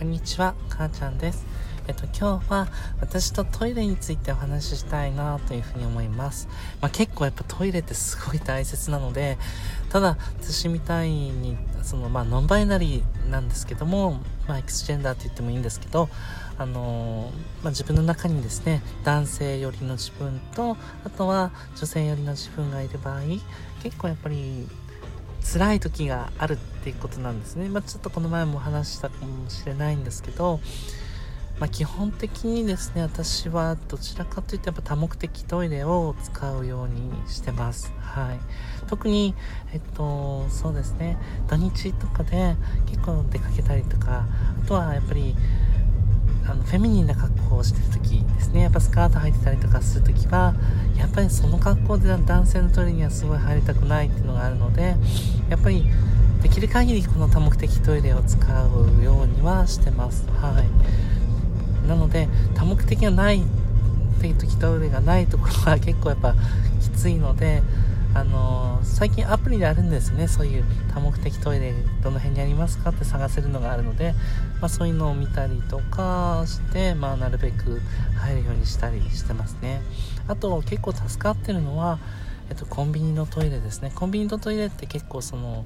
こんにちは、母ちゃんです。えっと、今日は私とトイレについてお話ししたいなというふうに思います。まあ、結構やっぱトイレってすごい大切なので、ただ私みたいに、そのまあノンバイナリーなんですけども、まあエクスジェンダーって言ってもいいんですけど、あのまあ、自分の中にですね、男性寄りの自分と、あとは女性寄りの自分がいる場合、結構やっぱり辛い時があるっていうことなんですね。まあ、ちょっとこの前も話したかもしれないんですけど、まあ、基本的にですね、私はどちらかというとやっぱ多目的トイレを使うようにしてます。はい。特に、えっと、そうですね、土日とかで結構出かけたりとか、あとはやっぱり、あのフェミニンな格好をしてる時ですね。やっぱスカート履いてたりとかする時はやっぱりその格好で男性のトイレにはすごい入りたくないっていうのがあるのでやっぱりできる限りこの多目的トイレを使うようにはしてます。はい。なので多目的がないっていう時トイレがないところは結構やっぱきついのであの、最近アプリであるんですね。そういう多目的トイレどの辺にありますかって探せるのがあるので、まあ、そういうのを見たりとかして、まあ、なるべく入るようにしたりしてますね。あと結構助かってるのはえっと、コンビニのトイレですね。コンビニのトイレって結構その、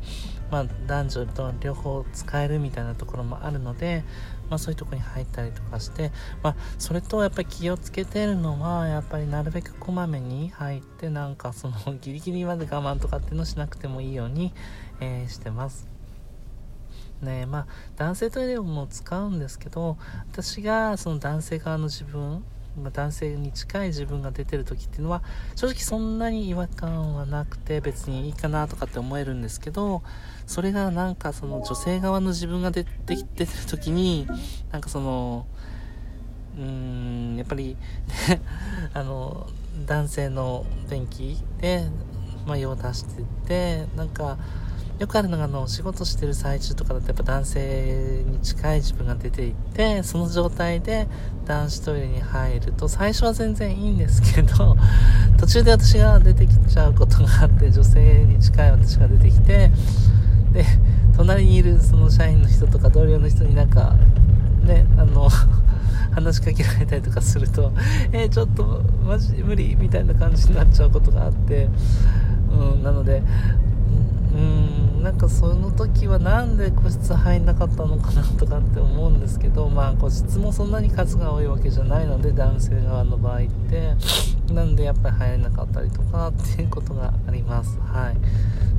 まあ、男女と両方使えるみたいなところもあるので、まあ、そういうとこに入ったりとかして、まあ、それとやっぱり気をつけてるのは、やっぱりなるべくこまめに入って、なんかその ギリギリまで我慢とかっていうのしなくてもいいように、えー、してます。ねまあ、男性トイレも使うんですけど私がその男性側の自分、男性に近い自分が出てる時っていうのは正直そんなに違和感はなくて別にいいかなとかって思えるんですけどそれがなんかその女性側の自分が出てきてる時になんかそのうーんやっぱり、ね、あの男性の便器で、まあ、用を出してってなんかよくあるのがあの仕事してる最中とかだとやっぱ男性に近い自分が出ていってその状態で男子トイレに入ると最初は全然いいんですけど 途中で私が出てきちゃうことがあって女性に近い私が出てきてで隣にいるその社員の人とか同僚の人になんかねあの 話しかけられたりとかするとえー、ちょっとマジ無理みたいな感じになっちゃうことがあってうんなのでなんかその時はなんで個室入んなかったのかなとかって思うんですけど まあ個室もそんなに数が多いわけじゃないので男性側の場合って なんでやっぱり入れなかったりとかっていうことがあります。はい。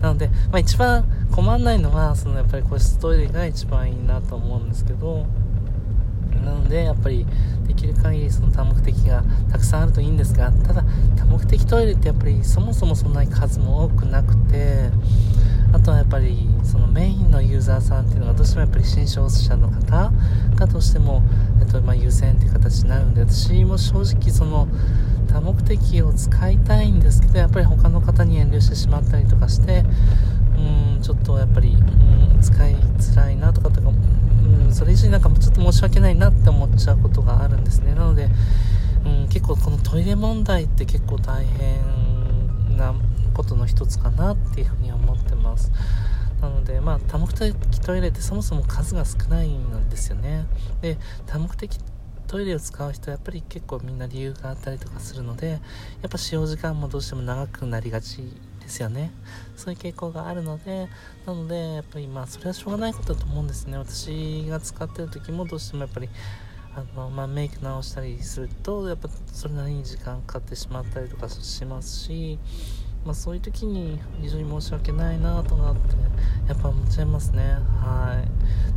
なので、まあ、一番困んないのはそのやっぱり個室トイレが一番いいなと思うんですけどなのでやっぱりできる限りその多目的がたくさんあるといいんですがただ多目的トイレってやっぱりそもそもそんなに数も多くなくてあとはやっぱりそのメインのユーザーさんっていうのがどうしてもやっぱり新商者の方がどうしても、えっとまあ、優先っていう形になるんで私も正直その多目的を使いたいんですけどやっぱり他の方に遠慮してしまったりとかしてうんちょっとやっぱり、うん、使いづらいなとかとか、うん、それ以上になんかちょっと申し訳ないなって思っちゃうことがあるんですね。なので、うん、結構このトイレ問題って結構大変なことの一つかなっていうふうに思ってます。なのでまあ多目的トイレってそもそも数が少ないんですよね。で多目的トイレを使う人はやっぱり結構みんな理由があったりとかするのでやっぱ使用時間もどうしても長くなりがちですよね。そういう傾向があるのでなのでやっぱりまあそれはしょうがないことだと思うんですね。私が使ってる時もどうしてもやっぱりあの、まあ、メイク直したりするとやっぱそれなりに時間かかってしまったりとかしますしまあ、そういう時に非常に申し訳ないなとかってやっぱ思っちゃいますね。は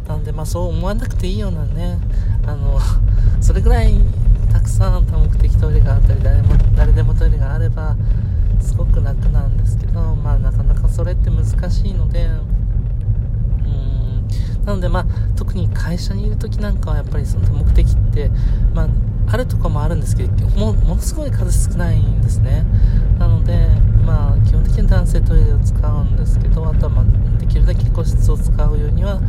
い。なのでまあそう思わなくていいようなねあの それぐらいたくさん多目的トイレがあったり誰も誰でもトイレがあればすごく楽なんですけどまあなかなかそれって難しいのでなのでまあ特に会社にいる時なんかはやっぱりその目的ってまああるとこもあるんですけどもものすごい数少ないんですね。なのでまあ基本的に男性トイレを使うんですけどあとはまあできるだけ個室を使うようには、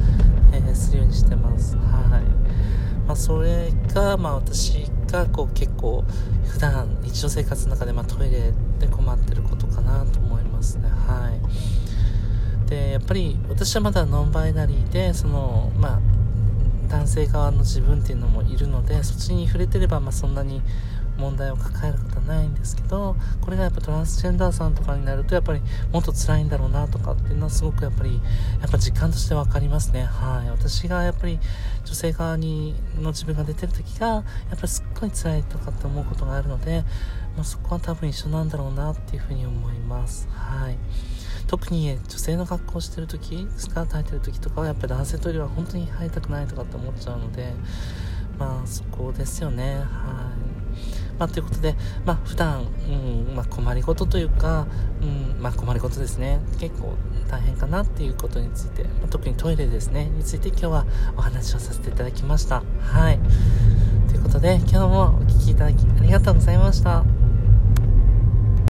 えー、するようにしてます。はい。まあ、それがまあ私がこう結構普段日常生活の中でまトイレで困ってることかなと思いますね。はい。でやっぱり私はまだノンバイナリーでそのまあ男性側の自分っていうのもいるのでそっちに触れてれば、まあ、そんなに問題を抱えることはないんですけどこれがやっぱトランスジェンダーさんとかになるとやっぱりもっと辛いんだろうなとかっていうのはすごくやっぱりやっぱ実感として分かりますね。はい。私がやっぱり女性側にの自分が出てる時がやっぱりすっごい辛いとかって思うことがあるのでもうそこは多分一緒なんだろうなっていうふうに思います。はい。特に女性の格好してる時スカート履いてる時とかはやっぱり男性トイレは本当に入りたくないとかって思っちゃうのでまあそこですよねはいまあ、ということで、まあ、普段、うん、まあ、困りごとというか、うん、まあ、困りごとですね。結構大変かなっていうことについて、まあ、特にトイレですね、について今日はお話をさせていただきました。はい。ということで、今日もお聴きいただきありがとうございました。